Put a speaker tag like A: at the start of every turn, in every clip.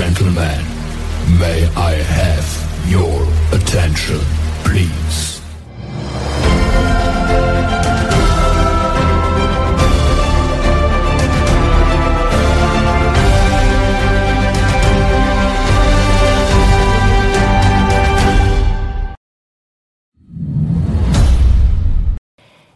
A: gentlemen, may I have your attention, please?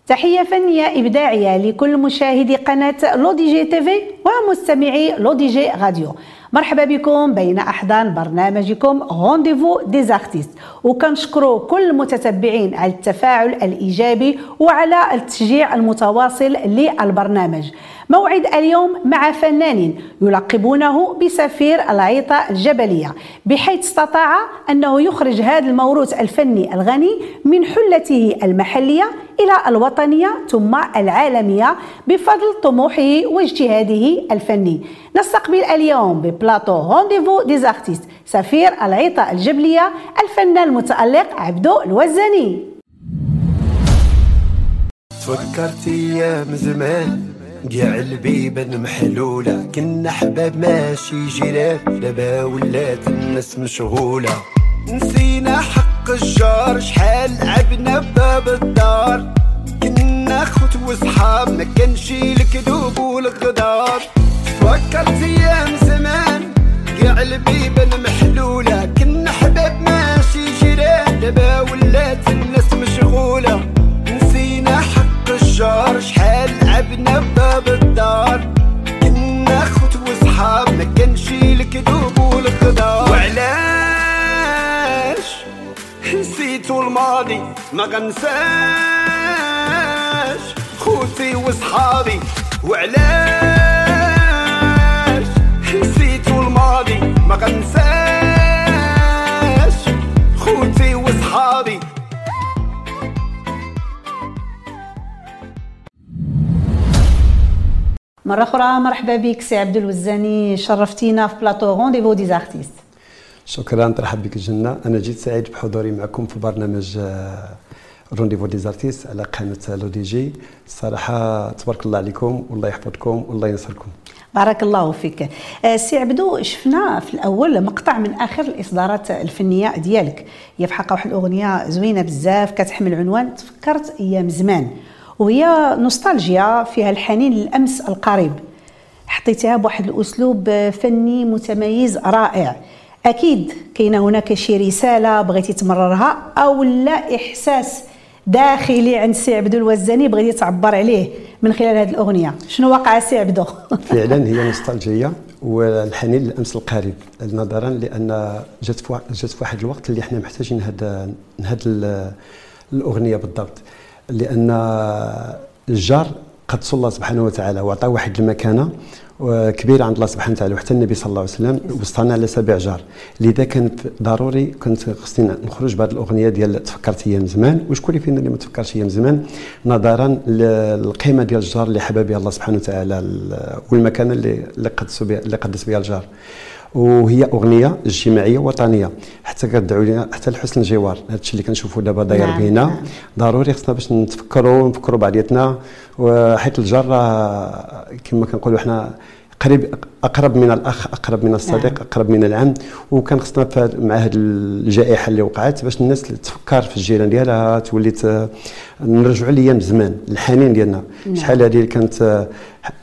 B: تحية فنية إبداعية لكل مشاهدي قناة لودي جي TV ومستمعي لودي جي راديو مرحبا بكم بين أحضان برنامجكم Rendez-vous des artistes وكنشكروا كل المتتبعين على التفاعل الإيجابي وعلى التشجيع المتواصل للبرنامج. موعد اليوم مع فنان يلقبونه بسفير العيطة الجبلية بحيث استطاع أنه يخرج هذا الموروث الفني الغني من حلته المحلية إلى الوطنية ثم العالمية بفضل طموحه واجتهاده الفني. نستقبل اليوم ببلاطو Rendez-vous des artistes سفير العيطة الجبلية الفنان المتألق عبدو الوزاني
C: تفكرت أيام زمان قاع البيبان محلولة كنا حباب ماشي جيران دابا ولات الناس مشغولة. نسينا حق الجار شحال لعبنا بباب الدار. كنا خوت وصحاب ما كانش الكذوب والغدار فكرت أيام زمان قاع البيبان محلولة كنا حباب ماشي جيران دابا ولات الناس مشغولة. نسينا حق الجار شحال لعبنا بباب الدار. كنا خوت وصحاب ما كانش الكذوب والغدار وعلاش؟ نسيتو الماضي ما غنساش. خوتي وصحابي وعلاش؟ نسيتو الماضي ما غنساش. خوتي
B: مرة أخرى مرحبا بك سي عبد الوزاني شرفتينا في بلاطو Rendez-vous des artistes
D: شكرا ترحب بك الجنة أنا جيت سعيد بحضوري معكم في برنامج آه، Rendez-vous des artistes على قناة لو دي جي. الصراحة تبارك الله عليكم والله يحفظكم والله ينصركم.
B: بارك الله فيك. آه، سي عبدو شفنا في الأول مقطع من آخر الإصدارات الفنية ديالك. هي في حقها واحد الأغنية زوينة بزاف كتحمل عنوان تفكرت أيام زمان. وهي نوستالجيا فيها الحنين للأمس القريب. حطيتها بواحد الأسلوب فني متميز رائع. أكيد كاينة هناك شي رسالة بغيتي تمررها أو لا إحساس داخلي عند سي عبدو الوزاني بغيتي تعبر عليه من خلال هذه الأغنية. شنو وقع سي عبدو؟
D: فعلا هي نوستالجية والحنين للأمس القريب. نظرا لأن جات في جات في واحد الوقت اللي إحنا محتاجين هاد هاد ال- الأغنية بالضبط. لأن الجار قدس الله سبحانه وتعالى وعطاه واحد المكانة آه، كبيرة عند الله سبحانه وتعالى وحتى النبي صلى الله عليه وسلم وسطنا على سبع جار. لذا كانت ضروري كنت خصني نخرج بهذه الأغنية ديال تفكرت أيام زمان. وشكون اللي فينا اللي ما تفكرش أيام زمان؟ نظرا للقيمة ديال الجار اللي بها الله سبحانه وتعالى ال- والمكانة اللي اللي قدس بها الجار. وهي أغنية اجتماعية وطنية. حتى كتدعو لنا حتى لحسن الجوار. هذا الشيء اللي كنشوفوا دابا داير
B: نعم،
D: بينا.
B: نعم.
D: ضروري خصنا باش نتفكروا نفكروا بعضياتنا. وحيت الجار كما كنقولوا حنا قريب أقرب من الأخ أقرب من الصديق
B: نعم.
D: أقرب من العم وكان خصنا مع هذه الجائحة اللي وقعت باش الناس تفكر في الجيران ديالها تولي ت- نرجعوا لايام زمان الحنين ديالنا
B: نعم.
D: شحال هذه اللي كانت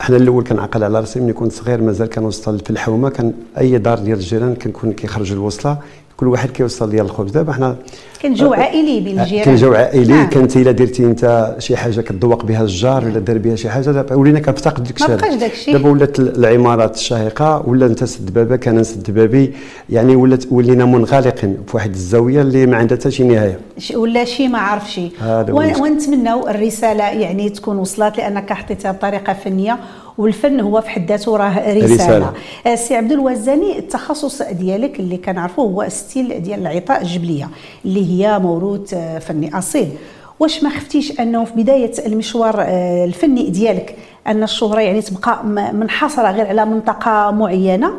D: حنا الأول كنعقل على راسي ملي كنت صغير مازال كنوصل في الحومة كان أي دار ديال الجيران كنكون كيخرج الوصلة كل واحد كيوصل ديال الخبز دابا حنا
B: كان جو عائلي بين الجيران
D: كان جو عائلي
B: نعم.
D: كانت إلا درتي أنت شي حاجة كتذوق بها الجار ولا دار بها شي حاجة دابا ولينا كنفتقد
B: داك
D: الشيء ما
B: بقاش داك الشيء.
D: دابا ولات العمارات الشاهقة ولا أنت سد بابك أنا نسد بابي يعني ولات ولينا منغلقين في واحد الزاوية اللي ما عندها حتى شي
B: نهاية ولا شي ما عرف شي. ونتمنوا الرسالة يعني تكون وصلت لأنك حطيتها بطريقة فنية والفن هو في حد ذاته راه رسالة,
D: رسالة.
B: آه، سي عبد الوزاني التخصص ديالك اللي كنعرفوه هو style ديال العيطة الجبلية اللي هي موروث آه، فني أصيل. واش ما خفتيش أنه في بداية المشوار آه، الفني ديالك أن الشهرة يعني تبقى منحصرة غير على منطقة معينة؟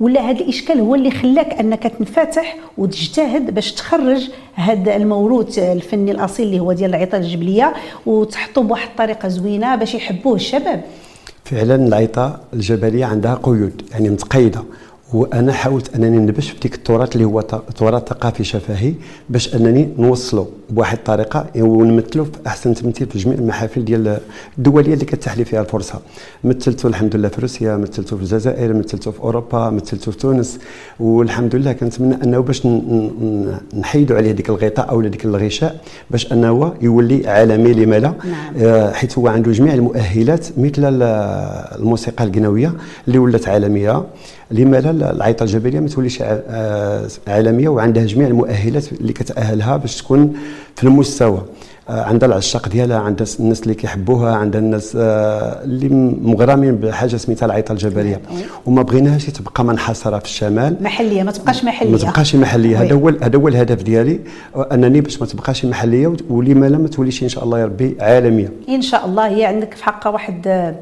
B: ولا هذا الإشكال هو اللي خلاك أنك تنفتح وتجتهد باش تخرج هذا الموروث الفني الأصيل اللي هو ديال العيطة الجبلية وتحطه بواحد الطريقة زوينة باش يحبوه الشباب؟
D: فعلا العيطه الجبلية عندها قيود يعني متقيدة. وأنا حاولت أنني نبش في ديك التراث اللي هو تراث ثقافي شفهي باش أنني نوصله بواحد الطريقة ونمثله في أحسن تمثيل في جميع المحافل ديال الدوليه اللي كتتاح لي فيها الفرصة. مثلته الحمد لله في روسيا مثلته في الجزائر مثلته في أوروبا مثلته في تونس. والحمد لله كنتمنى أنه باش نحيدوا عليه ديك الغطاء أو ديك الغشاء باش أنه يولي عالمي لما لا.
B: نعم.
D: آه، حيث هو عنده جميع المؤهلات مثل ال- الموسيقى القنوية اللي ولات عالمية. لما لا العيطه الجبلية ما توليش عالمية وعندها جميع المؤهلات اللي كتأهلها باش تكون في المستوى. عندها العشاق ديالها عندها الناس اللي كيحبوها عندها الناس اللي مغرمين بحاجة سميتها العيطه الجبلية.
B: وي.
D: وما بغيناهاش تبقى منحصرة في الشمال.
B: محلية ما تبقاش محلية.
D: ما تبقاش
B: محلية.
D: هذا هو هذا هو الهدف ديالي أنني باش ما تبقاش محلية ولما لا ما توليش إن شاء الله يا ربي عالمية.
B: إن شاء الله هي عندك في حقها واحد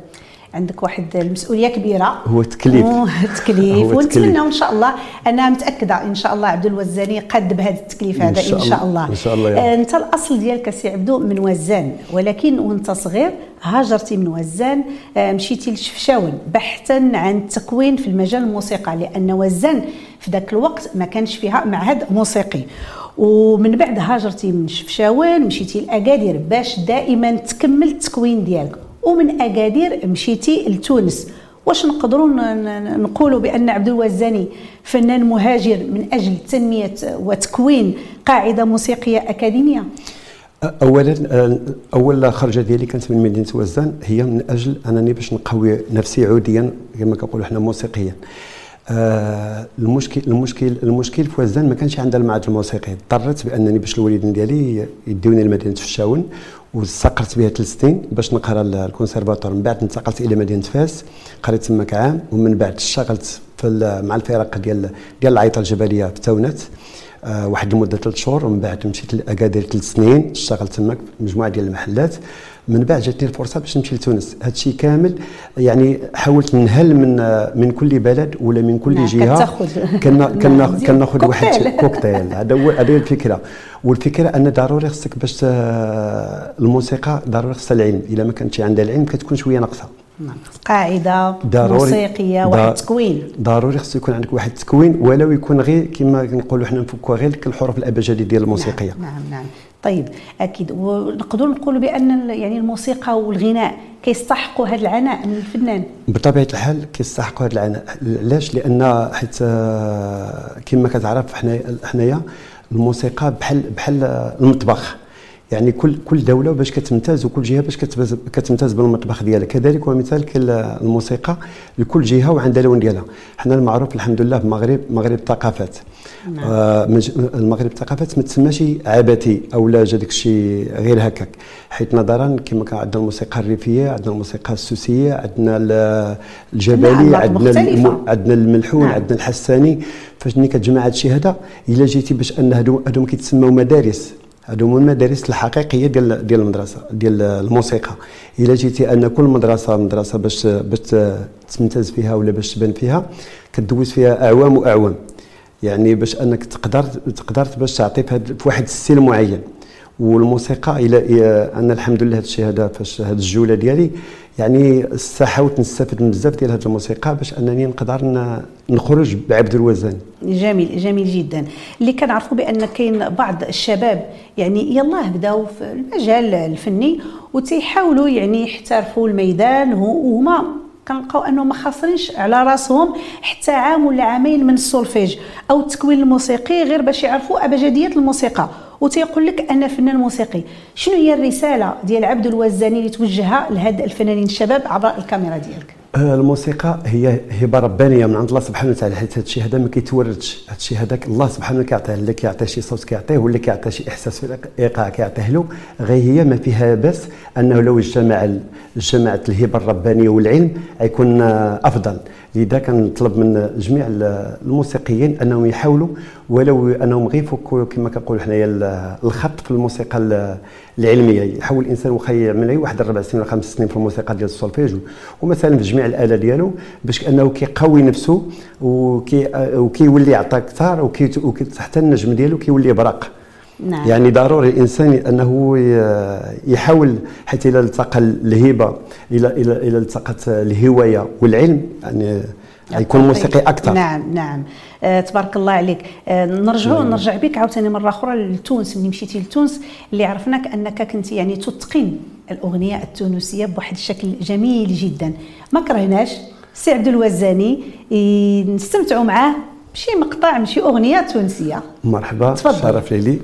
B: عندك واحد المسؤولية كبيرة
D: هو هو التكليف.
B: ونتمنى إن شاء الله أنا متأكدة إن شاء الله عبد الوزاني قد بهذا التكليف هذا
D: شاء
B: إن شاء
D: الله. إن شاء الله رب.
B: أنت الأصل ديالك سي عبدو من وزان ولكن وأنت صغير هاجرتي من وزان آه، مشيتي لشفشاون بحثا عن التكوين في المجال الموسيقى لأن وزان في ذاك الوقت ما كانش فيها معهد موسيقي ومن بعد هاجرتي من شفشاون مشيتي لأكادير باش دائما تكمل التكوين ديالك ومن أكادير مشيتي لتونس. واش نقدروا نقولوا بأن عبد الوزاني فنان مهاجر من أجل تنمية وتكوين قاعدة موسيقية أكاديمية؟
D: اولا آه، أول خرجة ديالي كانت من مدينة وزان هي من أجل أنني باش نقوي نفسي عوديا كما كنقولوا حنا موسيقيا. آه، المشكل المشكل المشكل في وزان ما كانش عندها المعهد الموسيقي. اضطريت بأنني باش الوالدين ديالي يديوني لمدينة شفشاون واستقرت بها ثلاث سنين باش نقرأ ال- الكونسيرفاتور. من بعد انتقلت إلى مدينة فاس قريت تماك عام ومن بعد اشتغلت مع الفرق ديال ديال العيطة الجبلية في تاونات آه، واحد المده ثلاث شهور. ومن بعد مشيت لأكادير ثلاث سنين اشتغلت تماك في مجموعة ديال المحلات. من بعد جاتني الفرصة باش نمشي لتونس هذا الشيء كامل يعني حاولت نهل من من كل بلد ولا من كل
B: جهة.
D: كنا كنا. كناخذ واحد
B: كوكتيل.
D: هذا هو هذه الفكرة والفكرة أن ضروري خصك باش الموسيقى ضروري خصها العلم إلا ما كانتش عندها العلم كتكون شوية
B: ناقصة. قاعدة
D: ضروري موسيقية
B: واحد التكوين
D: ضروري خصو يكون عندك واحد التكوين ولو يكون غير كما كنقولوا حنا نفكوا غير الحروف الأبجدية ديال الموسيقية
B: نعم نعم, نعم. طيب أكيد. ونقدروا نقولوا بأن يعني الموسيقى والغناء كيستحقوا هذا العناء من الفنان.
D: بطبيعة الحال كيستحقوا هذا العناء. علاش؟ لأن حيت آه، كما كتعرف حنا حنايا الموسيقى بحال بحال المطبخ. يعني كل كل دولة باش كتمتاز وكل جهة باش كتمتاز بالمطبخ ديالها. كذلك هو مثال كال- الموسيقى لكل جهة وعندها لون ديالها. حنا المعروف الحمد لله بمغرب مغرب ثقافات. آه مج- المغرب ثقافات ما تسماش عبثي أو لا جا داك الشيء غير هكاك. حيت نظرا كما كان عندنا الموسيقى الريفية عندنا الموسيقى السوسية عندنا ال- الجبلي
B: نعم،
D: عندنا. الم- عندنا الملحون
B: نعم.
D: عندنا الحساني. فاش ملي كتجمع هذا الشيء هذا إلا جيتي باش أن هادو هادو كيتسموا مدارس. هادو هما المدارس الحقيقية ديال ديال المدرسة ديال الموسيقى. إلا جيتي أن كل مدرسة مدرسة باش باش تمتاز فيها ولا باش تبان فيها كدوز فيها أعوام وأعوام. يعني باش أنك تقدر تقدر باش تعطي في, واحد الستيل معين. والموسيقى إلى أنا الحمد لله هذا الشيء هذا فاش هذه الجولة ديالي يعني حاولت نستفد من بزاف ديال هذه الموسيقى باش أنني نقدر نخرج بعبد الوزن.
B: جميل جميل جدا. اللي كنعرفوا بأن كاين بعض الشباب يعني يلاه بداو في المجال الفني وتيحاولوا يعني يحترفوا الميدان وه- وهما كنلقاو أنهم ما خاسرينش على راسهم حتى عام ولا عامين من السولفيج أو التكوين الموسيقي غير باش يعرفوا ابجديات الموسيقى. وتيقول لك أنا فنان موسيقي شنو هي الرسالة ديال عبدو الوزاني اللي توجهها لهاد الفنانين الشباب عبر الكاميرا ديالك؟
D: آه، الموسيقى هي هبة ربانية من عند الله سبحانه وتعالى حيت هذا الشيء هذا ما كيتوردش. هذا الشيء هذاك الله سبحانه كيعطيه اللي كيعطيه شي صوت كيعطيه ولا كيعطيه شي إحساس في الايقاع كيعطيه له. غير هي ما فيها باس أنه لو اجتمع اجتمعت الهبة الربانية والعلم غيكون آه، أفضل. لذا كنطلب من جميع ال- الموسيقيين أنهم يحاولوا ولو أنهم غير يفكوا كما كنقولوا حنايا ال- الخط في الموسيقى ال- العلمية. يحاول الإنسان واخا يعمل واحد أربع سنين ولا خمس سنين في الموسيقى ديال السولفيج ومثلا في جميع الآلة ديالو باش أنه كيقوي نفسه وكي وكيولي يعطى أكثر وكي حتى النجم ديالو كيولي برق
B: نعم.
D: يعني ضروري الإنسان أنه يحاول حتى إلى التقى الهبة إلى إلى إلى التقت الهواية والعلم يعني يكون موسيقي أكثر.
B: نعم نعم. آه تبارك الله عليك. آه نرجعوا نرجع بك عاوتاني مرة أخرى لتونس. ملي مشيتي لتونس اللي عرفناك أنك كنت يعني تتقن الأغنية التونسية بواحد الشكل جميل جدا. ما كرهناش. سي عبد الوزاني نستمتعوا معاه بشي مقطع من شي أغنية تونسية.
D: مرحبا
B: تفضل.
D: شرف لي.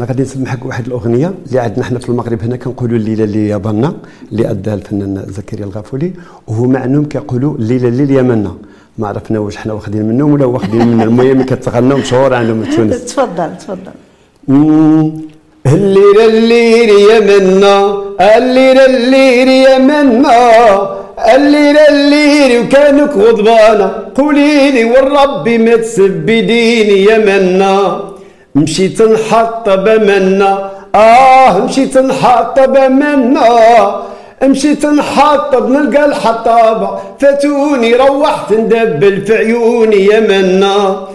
D: أنا غادي نسمحك واحد الأغنية اللي عندنا حنا في المغرب هنا كنقولوا الليلة اللي يابانا اللي اداها الفنان زكريا الغافولي وهو معنوم كيقولوا الليلة اللي يمنا ما عرفنا واش حنا واخدين منهم ولا واخدين من المهم كتغنوا مشهور عندهم في تونس.
B: تفضل تفضل.
D: الليل الليل يا منا الليل الليل يا منا الليل الليل وكانك غضبانة. قولي لي والرب ما تسبديني يا منا. مشيت نحطب منا آه مشيت نحطب منا مشيت نحطب نلقى الحطابة. فاتوني روحت ندبل في عيوني يا منا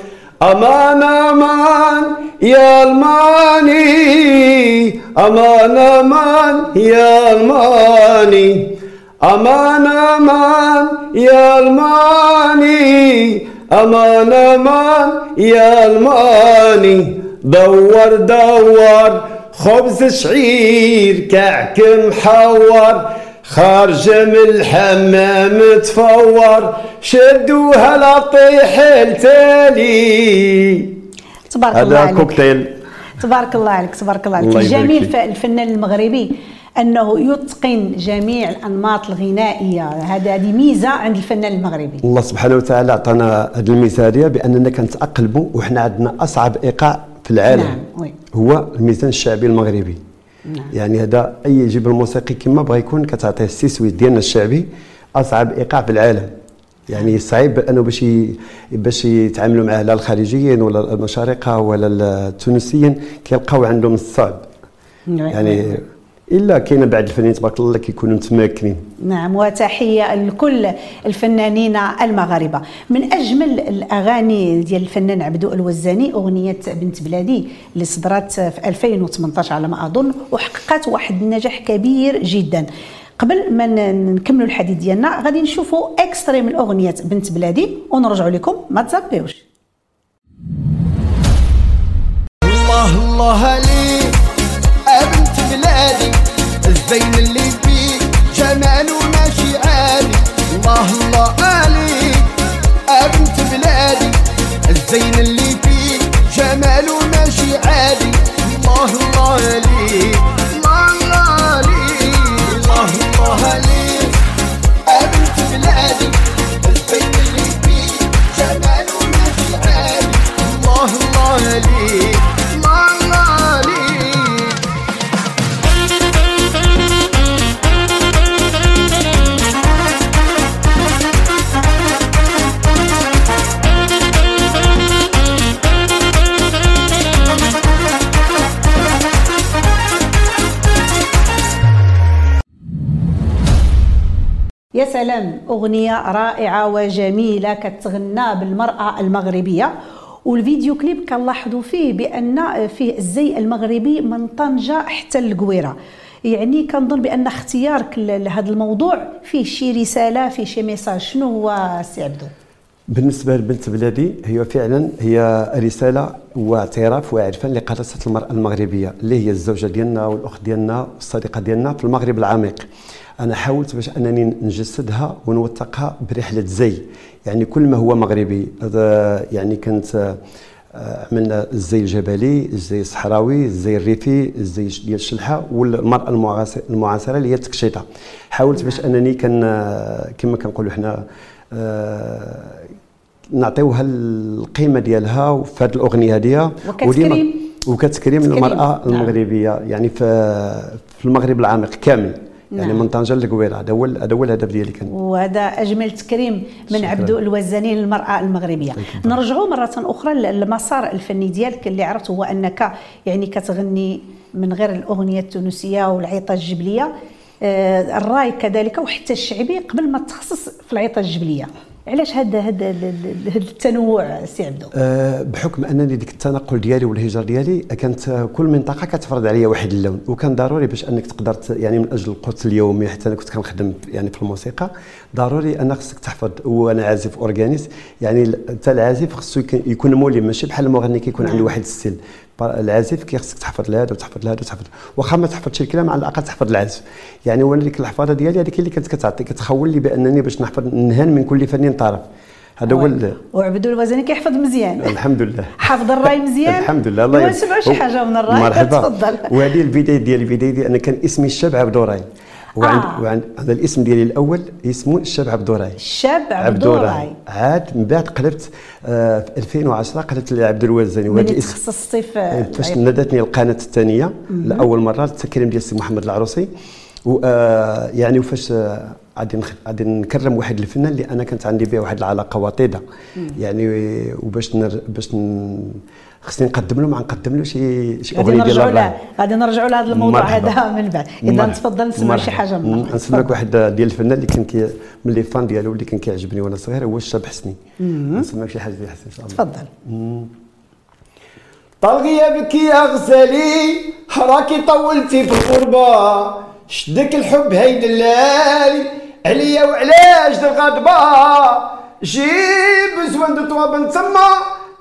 D: أمان أمان يا الماني. أمان أمان يا الماني. أمان أمان يا الماني. أمان أمان يا الماني. دور دور. خبز شعير كعك محور. خارجة من الحمام تفور. شدوها لطيح التالي.
B: تبارك الله
D: هذا
B: عليك.
D: كوكتيل.
B: تبارك الله عليك تبارك الله عليك. الجميل الفنان المغربي أنه يتقن جميع الانماط الغنائية. هذا هذه ميزة عند الفنان المغربي.
D: الله سبحانه وتعالى عطانا هذه المثاليه بأننا كنتاقلبوا وحنا عندنا أصعب إيقاع في العالم
B: نعم،.
D: هو الميزان الشعبي المغربي.
B: نعم.
D: يعني هذا أي جبل موسيقي كما بغى يكون كتعطيه السيسويت ديالنا الشعبي أصعب إيقاع في العالم. يعني صعيب أنه باش باش يتعاملوا معاه لا الخارجيين ولا المشارقة ولا التونسيين كيلقاو عندهم الصعب. يعني إلا كاين بعض الفنانين تبارك الله كيكونوا متمكنين
B: نعم وتحية لكل الفنانين المغاربة. من أجمل الأغاني ديال الفنان عبدو الوزاني أغنية بنت بلادي اللي صدرت في 2018 على ما أظن وحققت واحد النجاح كبير جدا. قبل ما نكملوا الحديث ديالنا غادي نشوفوا اكستري من أغنية بنت بلادي ونرجعوا لكم ما تزابيوش
C: الله الله عليك بنت بلادي الزين اللي فيك جماله ماشي عالي. الله الله عليك بنت بلادي. الزين اللي فيك جماله ماشي عالي. الله الله عليك الله الله عليك الله الله عليك بنت بلادي. الزين اللي فيك جماله ماشي عالي. الله الله
B: سلام أغنية رائعة وجميلة كتغنى بالمرأة المغربية. وال vidéo clip كنلاحظوا فيه بأن فيه الزي المغربي من طنجة حتى القويرة. يعني كنظن بأن اختيارك لهذا الموضوع فيه شي رسالة فيه شي message. شنو هو سي عبدو؟
D: بالنسبة لبنت بلادي هي فعلا هي رسالة واعتراف وعرفان لقداسة المرأة المغربية اللي هي الزوجة ديالنا والأخت ديالنا والصديقة ديالنا في المغرب العميق. أنا حاولت باش أنني نجسدها ونوثقها برحلة زي. يعني كل ما هو مغربي هذا يعني كنت آه، عملنا الزي الجبلي الزي الصحراوي الزي الريفي الزي ديال الشلحة والمرأة المعاص- المعاصرة اللي هي التكشيطه حاولت باش أنني كان كما كنقولوا حنا آه، نعطيوها القيمة ديالها في هذه الأغنية هذه
B: وكتكريم.
D: وكتكريم
B: تكريم،
D: المرأة
B: نعم.
D: المغربية. يعني في المغرب العميق كامل. يعني
B: نعم.
D: من طنجه للقويره هذا هو هذا هو الهدف ديالي كان.
B: وهذا أجمل تكريم من
D: شكراً.
B: عبدو الوزاني للمرأة المغربية. نرجعوا مرة أخرى للمسار الفني ديالك اللي عرفت هو أنك يعني كتغني من غير الأغنية التونسية والعيطة الجبلية. آه، الرأي كذلك وحتى الشعبي قبل ما تخصص في العيطة الجبلية. علاش هذا هذا هذا التنوع سي عبدو
D: أه بحكم أنني ديك التنقل ديالي والهجره ديالي كانت كل منطقة كتفرض عليا واحد اللون وكان ضروري باش أنك تقدر يعني من أجل القوت اليومي حتى أنا كنت كنخدم يعني في الموسيقى ضروري أن خصك تحفظ وأنا عازف organiste يعني حتى العازف خصو يكون ملم ماشي بحال المغني كيكون عنده نعم. واحد ال style العازف كيخصك تحفظ لهذا وتحفظ لهذا وتحفظ واخا ما تحفظش الكلام على الأقل تحفظ العازف. يعني وأنا ديك الحفاظه ديالي هذيك اللي كانت كتعطي كتخول لي بأنني باش نحفظ نهان من كل فنان طرف. هذا هو
B: وعبدو الوزني كيحفظ مزيان.
D: الحمد لله.
B: حافظ الراي مزيان.
D: الحمد لله الله
B: يسمعوا شي حاجة من الراي.
D: مرحبا. تفضل. وهذه البدايه ديالي البدايه ديالي أنا كان اسمي الشاب عبد الراي وعند آه. وعند هذا الاسم ديالي الأول اسمه الشاب عبد الراي
B: الشاب عبد الراي
D: عاد من بعد قلبت آه في 2010 قلبت لعبد الوزاني
B: وهذا الاسم تخصصتي في
D: إيه، فاش نادتني القناة الثانية لأول مرة التكريم ديال السي محمد العروسي. وآه يعني وفاش آه، غادي غادي نكرم واحد الفنان اللي أنا كانت عندي به واحد العلاقة وطيدة. يعني وباش نر باش خصني نقدم له ما نقدم له شي شي
B: اغنيه ديال الراب غادي نرجعوا لهذا الموضوع هذا من بعد. إذا تفضل نسمع شي حاجة من
D: نسمعك واحد ديال الفنان اللي كان كي من لي فان ديالو اللي كان كيعجبني وأنا صغير هو الشاب حسني. نسمعك شي حاجة ديال حسني إن شاء الله.
B: تفضل.
C: طال غيابك يا غزالي راكي طولتي في الغربة. شدك الحب هيد الليالي عليا وعلاش الغضبه جيب زوان دو بنت تما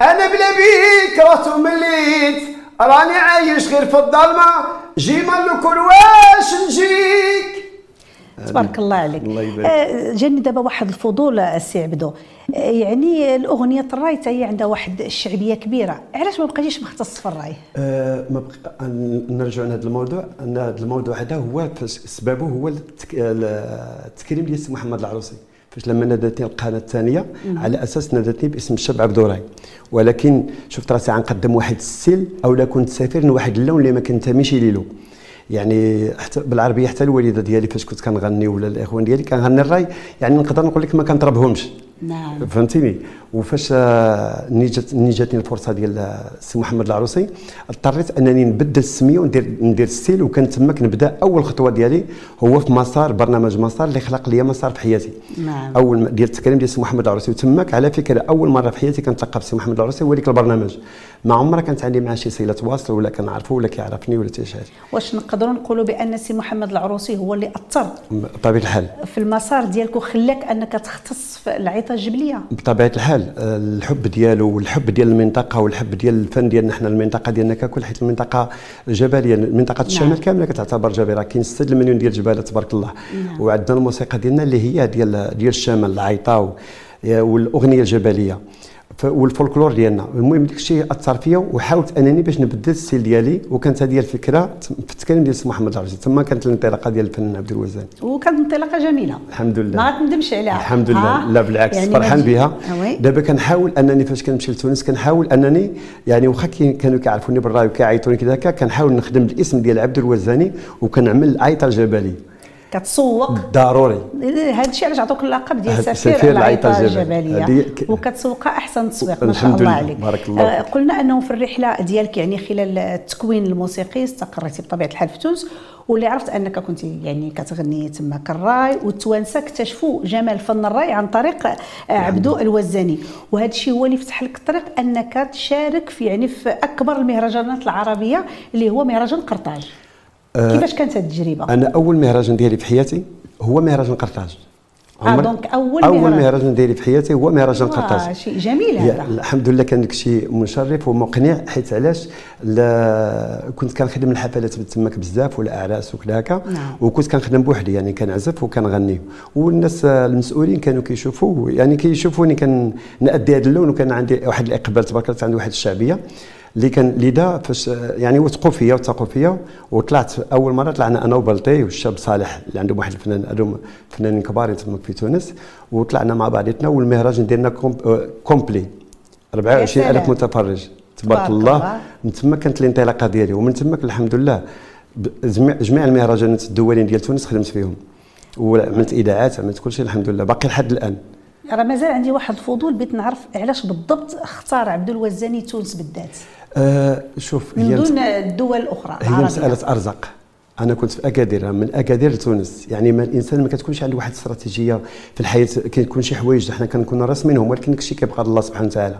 C: أنا بلا بيك راسو مليت. راني عايش غير في الظلمة. جي مالك واش نجيك؟
B: تبارك الله عليك. الله يبارك. آه، جاني دابا واحد الفضول السي عبدو. آه، يعني الأغنية الراي هي عندها واحد الشعبية كبيرة. علاش ما بقيتيش مختص في الرأي؟
D: أه ما بق... نرجع لهذا الموضوع. أن هذا الموضوع هذا هو سببه هو التكريم ديال محمد العروسي. فاش لما نادتني القناة الثانية على أساس نادتني باسم الشاب عبد الراي ولكن شفت راسي غنقدم واحد السيل أو لا كنت سافر واحد اللون اللي ما كنتميش ليلو يعني حتى بالعربية حتى الوالدة ديالي فاش كنت كنغني ولا الإخوان ديالي كنغني الرأي يعني نقدر نقول لك ما كنضربهمش
B: نعم.
D: فهمتيني؟ وفاش ني جات ني جاتني الفرصة ديال السي محمد العروسي اضطريت أنني نبدل السمية وندير ندير ستيل وكان تماك نبدأ أول خطوة ديالي هو في مسار برنامج مسار اللي خلق لي مسار في حياتي.
B: نعم.
D: أول ديال التكريم ديال السي محمد العروسي وتماك على فكرة أول مرة في حياتي كنتلقى بالسي محمد العروسي هو ديك البرنامج. ما عمرها كانت عندي معاه شي صلة واصل ولا كنعرفه ولا كيعرفني ولا حتى شي حاجة.
B: واش نقدروا نقولوا بأن السي محمد العروسي هو اللي أثر
D: بطبيعة الحال.
B: في المسار ديالك وخلاك أنك تختص في العيطه الجبلية؟
D: بطبيعة الحال. الحب ديالو والحب ديال المنطقة والحب ديال الفن ديالنا حنا المنطقة ديالنا ككل حيت المنطقة جبلية منطقة نعم. الشمال كاملة كتعتبر جبلية كاين 6 المليون ديال الجبال تبارك الله نعم. وعندنا الموسيقى ديالنا اللي هي ديال ديال الشمال العيطه والأغنية الجبلية والفولكلور ديالنا. المهم داك الشيء أثر فيا وحاولت أنني باش نبدل السيل ديالي وكانت هذه الفكرة في التكلم ديال محمد العرجي تما كانت الانطلاقة ديال الفنان عبد الوزان.
B: وكانت انطلاقة جميلة.
D: الحمد لله.
B: ما غتندمش عليها.
D: الحمد لله. لا بالعكس يعني فرحان بها. آه، دابا كنحاول أنني فاش كنمشي لتونس كنحاول أنني يعني واخا كانوا كيعرفوني بالرأي وكيعيطوني كذا كنحاول نخدم الاسم ديال عبد الوزاني وكنعمل العيطه الجبليه
B: كتسوق.
D: ضروري.
B: هذا الشيء علاش عطوك اللقب ديال سفير العيطة الجبلية. وكتسوقها أحسن تسويق ما شاء الله عليك.
D: بارك الله آه
B: قلنا أنه في الرحلة ديالك يعني خلال التكوين الموسيقي استقريتي بطبيعة الحال في تونس واللي عرفت أنك كنت يعني كتغني تما كالراي والتوانسه اكتشفوا جمال فن الراي عن طريق آه، نعم. عبدو الوزاني. وهذا الشيء هو اللي فتح لك الطريق أنك تشارك في يعني في أكبر المهرجانات العربية اللي هو مهرجان قرطاج. كيفاش كانت هذه التجربة؟
D: أنا أول مهرجان ديالي في حياتي هو مهرجان قرطاج.
B: آه دونك أول
D: أول مهرجان ديالي في حياتي هو مهرجان قرطاج.
B: شيء جميل هذا.
D: الحمد لله كان شيء مشرف ومقنع حيت علاش؟ لا كنت كنخدم الحفلات تماك بزاف ولا اعراس وكذا هكا.
B: نعم.
D: وكنت كنخدم بوحدي يعني كنعزف وكنغني. والناس المسؤولين كانوا كيشوفوا يعني كيشوفوني كنأدي هذا اللون وكان عندي واحد الإقبال تبارك الله عندي واحد الشعبية. اللي كان لذا فاش يعني وثقوا فيا وثقوا فيا وطلعت أول مرة طلعنا أنا وبلطي والشاب صالح اللي عندهم واحد الفنان هذوما فنانين كبار تما في تونس. وطلعنا مع بعضياتنا والمهرجان ديالنا complet. 24000 متفرج. تبارك الله. من تما كانت الانطلاقة ديالي. ومن تما الحمد لله. جميع المهرجانات الدوليين ديال تونس خدمت فيهم. وعملت اذاعات عملت كل شيء الحمد لله. باقي لحد الآن.
B: راه مازال عندي واحد الفضول بغيت نعرف علاش بالضبط اختار عبد الوزاني تونس بالذات.
D: آه شوف
B: من دون الدول الاخرى
D: هي مسألة أرزاق. أنا كنت في اكادير من أكادير لتونس يعني ما الإنسان ما كتكونش عنده واحد الاستراتيجيه في الحياة كيكون شي حوايج حنا كنكون راسمينهم ولكن داكشي كيبقى الله سبحانه وتعالى.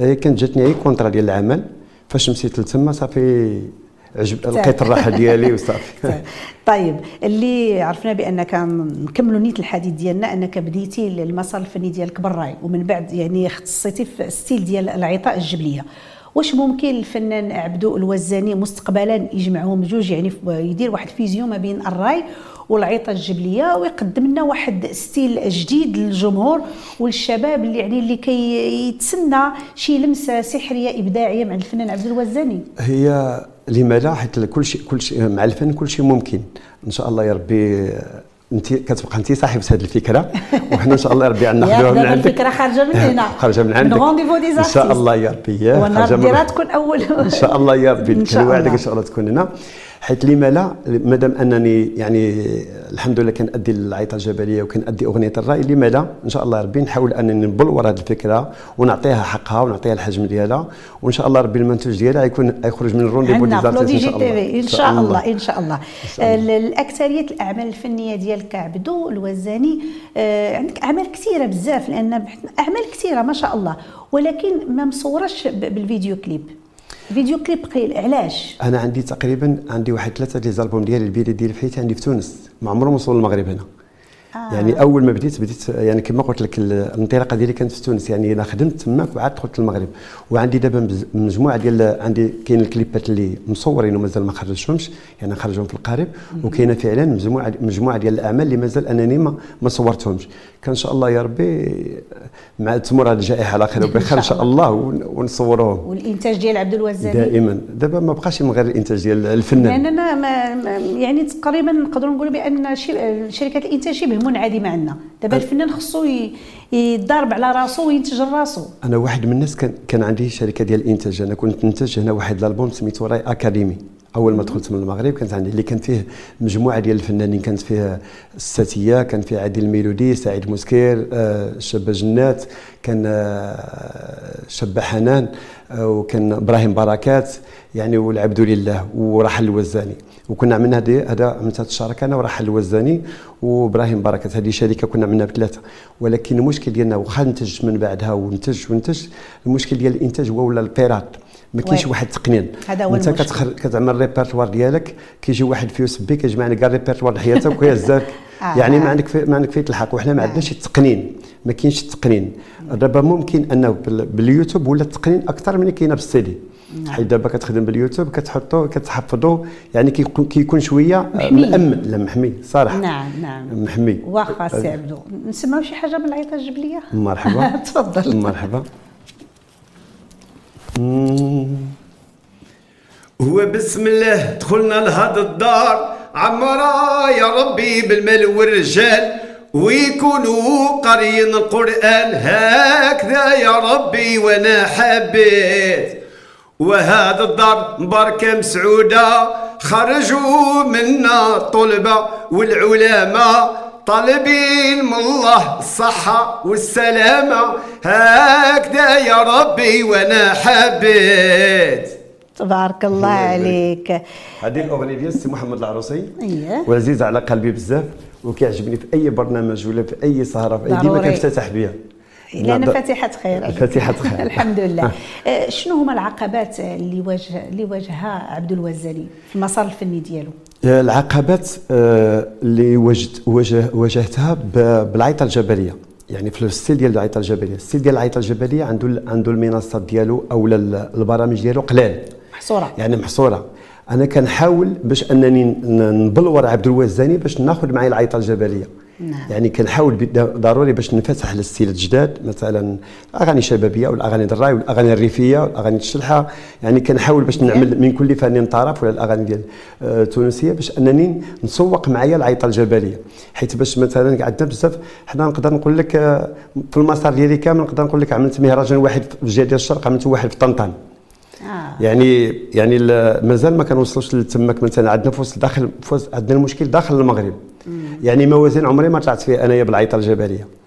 D: إيه، كانت جاتني أي contrat ديال العمل فاش مشيت لتما صافي عجب لقيت الراحة ديالي وصافي.
B: طيب اللي عرفنا بأنك نكملوا نيت الحديث ديالنا أنك بديتي المسار الفني ديالك بالراي ومن بعد يعني اختصيتي في ال style ديال العيطة الجبلية. واش ممكن الفنان عبدو الوزاني مستقبلا يجمعهم بجوج يعني يدير واحد fusion ما بين الراي والعيطه الجبلية ويقدم لنا واحد style جديد للجمهور والشباب اللي يعني اللي كيتسنى شي لمسة سحرية إبداعية مع الفنان عبد الوزاني.
D: هي لماذا حيت كل شيء كل شيء مع الفن كل شيء ممكن. إن شاء الله يا ربي انت كتبقى انت صاحبة هذه الفكرة وحنا إن شاء الله ربي
B: ناخذوها من عندك. الفكرة خارجة من هنا.
D: خارجة من عندك.
B: رونديفو دي
D: إن شاء الله يا ربي
B: ونهار تكون أول.
D: إن شاء الله يا ربي الله. إن شاء الله تكون هنا. حيث لما لا مادام أنني يعني الحمد لله كنأدي العيطه الجبلية وكنأدي أغنية الرأي لما لا إن شاء الله ربي نحاول أنني نبلور هذه الفكرة ونعطيها حقها ونعطيها الحجم ديالها وإن شاء الله ربي المنتوج ديالها يكون يخرج من الرونديفو
B: دي إن شاء الله. إن شاء الله. إن شاء الله. الأكثرية الأعمال الفنية ديالك عبدو الوزاني آه عندك أعمال كثيرة بزاف لأن أعمال كثيرة ما شاء الله ولكن ما مصورش بالفيديو كليب. فيديو كليب قليل علاش؟
D: أنا عندي تقريبا عندي واحد ثلاثة ديال الألبوم ديالي البيلي ديالي في حياتي عندي في تونس. ما عمرهم وصلوا للمغرب هنا. آه. يعني أول ما بديت بديت يعني كما قلت لك الانطلاقة ديالي كانت في تونس. يعني أنا خدمت تماك وعاد دخلت المغرب وعندي دابا مجموعة ديال عندي كاين الكليبات اللي مصورين ومازال ما خرجتهمش يعني نخرجهم في القريب وكاينة فعلا مجموعة مجموعة ديال الأعمال اللي مازال انني ما ما صورتهمش. كان إن شاء الله يا ربي مع تمر هذه الجائحة على خير وبخير إن شاء الله. ونصوروهم
B: والإنتاج ديال عبد الوزاني
D: دائما. دابا ما بقاش من غير الإنتاج ديال الفنان.
B: لأننا ما يعني تقريبا نقدروا نقولوا بأن شركات الإنتاج شبه منعدمه عندنا. دابا الفنان خصو يضارب على راسو وينتج راسو
D: أنا واحد من الناس كان كان عندي شركة ديال الإنتاج. أنا كنت ننتج هنا واحد الألبوم سميتو راي أكاديمي. أول ما دخلت من المغرب كانت عندي اللي كان فيه مجموعة ديال الفنانين كانت فيه الساتية كان فيه عادل الميلودي سعيد مسكير آه شابة جنات كان آه شابة حنان آه وكان إبراهيم بركات يعني والعبد لله ورحل الوزاني. وكنا عملنا هذا عملت هذه الشراكة أنا ورحل الوزاني وإبراهيم بركات. هذه شركة كنا عملنا بثلاثة. ولكن المشكل ديالنا واخا نتج من بعدها ونتج ونتج المشكل ديال الإنتاج هو ولا البيرات ما كاينش واحد التقنين
B: هذا هو
D: أنت كتعمل الريبرتوار ديالك كيجي واحد في يوسف بي كيجمع لك الريبرتوار ديال حياتك ويهزك آه يعني ما عندك في ما عندك فيه تلحق. وحنا ما عندناش التقنين. ما كاينش التقنين. دابا ممكن أنه باليوتيوب ولا التقنين أكثر من كاينة بالسيدي. نعم. حيت دابا كتخدم باليوتيوب كتحطو كتحفظو يعني كيكون شوية مأمن. لا محمي صراحة.
B: نعم نعم.
D: محمي
B: واخا سي عبدو. نسمعوا شي حاجة من العيطه الجبلية؟
D: مرحبا.
B: تفضل.
D: مرحبا.
C: وبسم الله دخلنا لهاد الدار. عمرا يا ربي بالمال والرجال ويكونوا قاريين القرآن. هكذا يا ربي وأنا حبيت. وهذا الدار بركة مسعودة خرجوا منا طلبة والعلماء. طالبين من الله الصحة والسلامة. هكذا يا ربي وأنا حبيت.
B: تبارك الله عليك.
D: هذه الأغنية ديال سي محمد العروسي.
B: اييه
D: وعزيز على قلبي بزاف وكيعجبني في أي برنامج ولا في أي سهرة في أي ديما كنفتتح بها.
B: لأن فاتحة خير.
D: فاتحة خير.
B: الحمد لله. آه، شنو هما العقبات اللي واجه اللي واجهها عبد الوزاني في المسار الفني ديالو؟
D: آه، العقبات آه، اللي وجدت واجهتها بالعيطة الجبلية. يعني في الستيل ديال العيطة الجبلية. الستيل ديال العيطة الجبلية عنده عنده المنصات ديالو أو البرامج ديالو قلال
B: محصورة.
D: يعني محصورة. أنا كنحاول باش أنني نبلور عبد الوزاني باش ناخذ معايا العيطة الجبلية. نعم. يعني كنحاول ضروري باش ننفتح للستيل الجداد مثلا أغاني شبابية والاغاني الراي والاغاني الريفيه والاغاني الشلحه يعني كنحاول باش نعمل من كل فن طرف ولا الأغاني ديال التونسيه آه، باش أنني نسوق معايا العيطة الجبلية حيت باش مثلا عندنا بزاف حنا نقدر نقول لك آه، في المسار ديالي كامل نقدر نقول لك عملت مهرجان واحد في الجهة ديال الشرق عملت واحد في طنطان آه. يعني يعني مازال ما كنوصلوش لتماك مثلا عندنا فوس داخل فوس عندنا المشكل داخل المغرب. يعني موازين عمري ما طلعت فيها انايا بالعيطة الجبلية.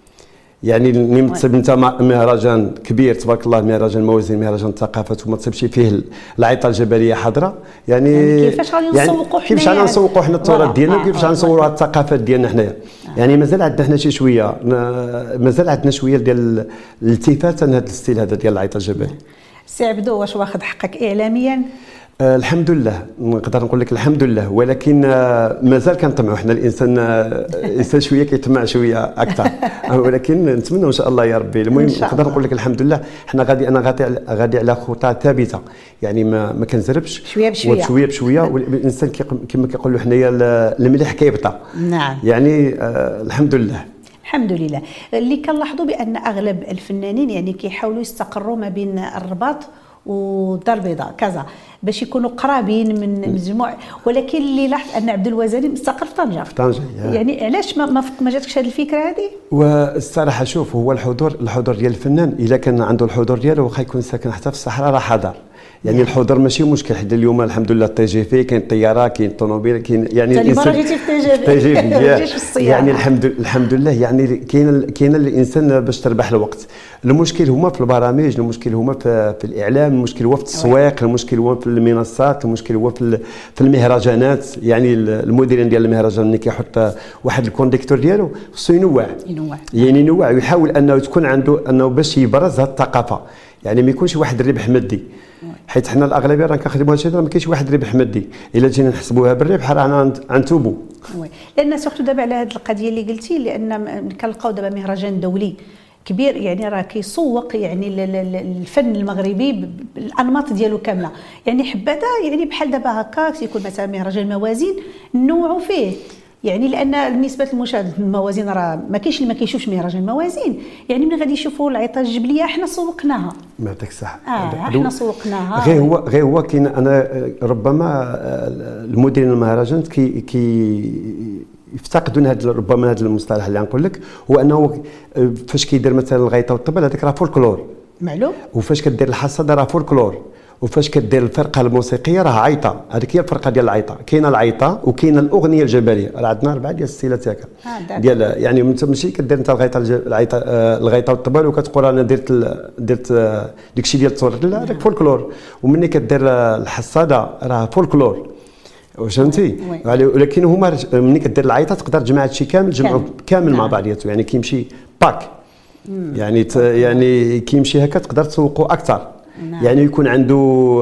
D: يعني اللي متصب انت مهرجان كبير تبارك الله مهرجان موازين مهرجان الثقافه وما تصبش فيه العيطة الجبلية حاضره يعني,
B: يعني كيفاش غادي
D: يعني
B: نسوقوا حنايا؟
D: كيفاش غادي نسوقوا حنا التراث. ديالنا؟
B: آه،
D: وكيفاش
B: آه،
D: غادي نصوروا هاد الثقافات ديالنا حنايا؟ يعني مازال عندنا حنا شي شوية مازال عندنا شوية ديال الالتفات لهذا الستيل هذا ديال العيطة الجبلية.
B: سي عبدو واش واخد حقك اعلاميا؟
D: آه، الحمد لله نقدر نقول لك الحمد لله ولكن آه، مازال كنطمعوا. حنا الإنسان آه، الإنسان شوية كيطمع شوية أكثر. آه، ولكن نتمنى إن شاء الله يا ربي. المهم نقدر. نقول لك الحمد لله حنا غادي أنا غادي غادي على خطى ثابتة. يعني ما ما كنزربش.
B: شوية بشوية.
D: والإنسان كيق- كما كيقولوا حنايا ال- الملح كيبطى
B: نعم.
D: يعني آه، الحمد لله
B: الحمد لله اللي كنلاحظوا بأن أغلب الفنانين يعني كيحاولوا يستقروا ما بين الرباط والدار البيضاء كذا. باش يكونوا قرابين من مجموع ولكن اللي لاحظ أن عبد الوزاني مستقر في طنجة. في
D: طنجة، يا.
B: يعني علاش ما ما, ما جاتكش هذه الفكرة هذه؟
D: والصراحة شوف هو الحضور الحضور ديال الفنان اذا كان عنده الحضور ديالو واخا يكون ساكن حتى في الصحراء راه حاضر يعني الحضور ماشي مشكل حتى اليوم الحمد لله التي جي في كاين الطياره كاين الطوموبيل كاين يعني
B: مرة
D: الإنسان-
B: جيتي في.
D: يعني الحمد الحمد لله يعني كاين كاين الإنسان باش تربح الوقت. المشكل هما في البرامج المشكل هما في, في الإعلام المشكل هو في التسويق المشكل هو في المنصات المشكل هو في في المهرجانات. يعني المديرين ديال المهرجان ملي كيحط واحد ال conducteur ديالو خصو ينوع.
B: ينوع.
D: يعني ينوع ويحاول أنه تكون عنده أنه باش يبرز هذه الثقافة. يعني ما يكونش واحد الربح مادي. حيت حنا الأغلبية راه كنخدموا هادشي راه ما كاينش واحد الربح مادي. إلا جينا نحسبوها بالربح راه غنتوبوا
B: oui. لأن surtout دابا على هذه القضية اللي قلتي لأن كنلقاو دابا مهرجان دولي كبير يعني راه كيسوق يعني الفن المغربي بالانماط ديالو كاملة. يعني حبذا يعني بحال دابا هكا يكون مثلا مهرجان موازين نوعوا فيه. يعني لأن نسبه المشاهد الموازين راه ما كاينش اللي ما كيشوفش مهرجان موازين يعني من غادي يشوفوا العيطه الجبلية إحنا سوقناها.
D: ما يعطيك
B: الصحة.
D: آه
B: إحنا سوقناها.
D: غير هو غير هو كاين أنا آه، ربما آه، المديرين المهرجان كي كي يفتقدون هذا ربما هذا المصطلح اللي غنقول لك هو أنه آه، فاش كيدير مثلا الغيطة والطبل هذاك راه فولكلور.
B: معلوم.
D: وفاش كدير الحصادة راه فولكلور. وفاش كدير الفرقة الموسيقية راه عيطة. هذيك هي الفرقة ديال العيطة. كاينة العيطة وكاينة الأغنية الجبلية. راه عندنا اربعه ديال الستيلات هكا. ديال يعني ماشي كدير انت الغيطة العيطة آه، الغيطة والطبال وكتقول أنا درت درت آه، داك الشيء ديال التصوير لا هذاك فولكلور. ومني كدير آه، الحصادة راه فولكلور. فهمتي. يعني ولكن هما ملي كدير العيطة تقدر تجمع هادشي كامل تجمعو
B: كامل.
D: مع
B: نعم.
D: بعضياته يعني كيمشي pack. يعني. يعني كيمشي هكا تقدر تسوقه أكثر.
B: نعم.
D: يعني يكون عنده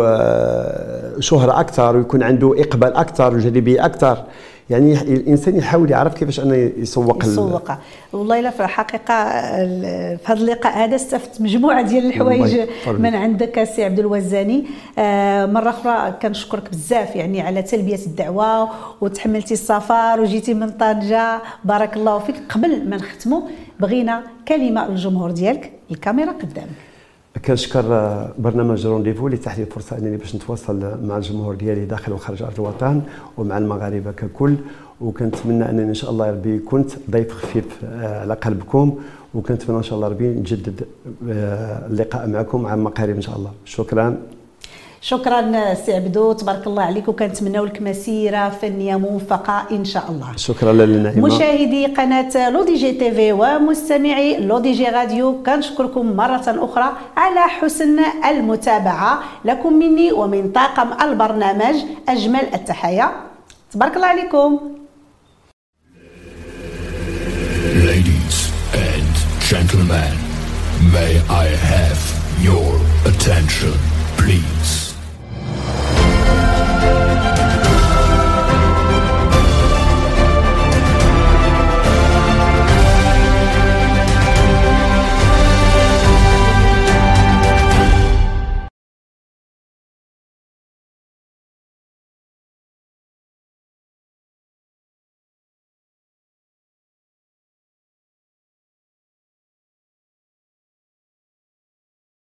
D: آه، شهرة أكثر ويكون عنده إقبال أكثر وجاذبية أكثر. يعني الإنسان يحاول يعرف كيفاش أنه يسوق
B: يسوق. والله إلا في الحقيقة ال- في هذا اللقاء هذا استفدت مجموعة ديال الحوايج. من عندك سي عبد الوزاني. آه، مرة أخرى كنشكرك بزاف يعني على تلبية الدعوة وتحملتي السفر وجيتي من طنجة. بارك الله فيك. قبل ما نختموا بغينا كلمة للجمهور ديالك. الكاميرا قدامك.
D: كنشكر برنامج رونديفو اللي تحت لي الفرصة أنني باش نتواصل مع الجمهور ديالي داخل وخارج أرض الوطن ومع المغاربة ككل. وكنتمنى أنني إن شاء الله ربي كنت ضيف خفيف آه، على قلبكم. وكنتمنى إن شاء الله ربي نجدد آه، اللقاء معكم عما قريب إن شاء الله. شكرا.
B: شكرا سي عبدو تبارك الله عليك وكنتمناو لك مسيرة فنية موفقة إن شاء الله.
D: شكرا للنعيمه
B: مشاهدي قناة LODJ TV ومستمعي LODJ Radio كنشكركم مرة أخرى على حسن المتابعة. لكم مني ومن طاقم البرنامج أجمل التحايا تبارك الله عليكم.
A: Ladies and gentlemen, may I have your attention, please?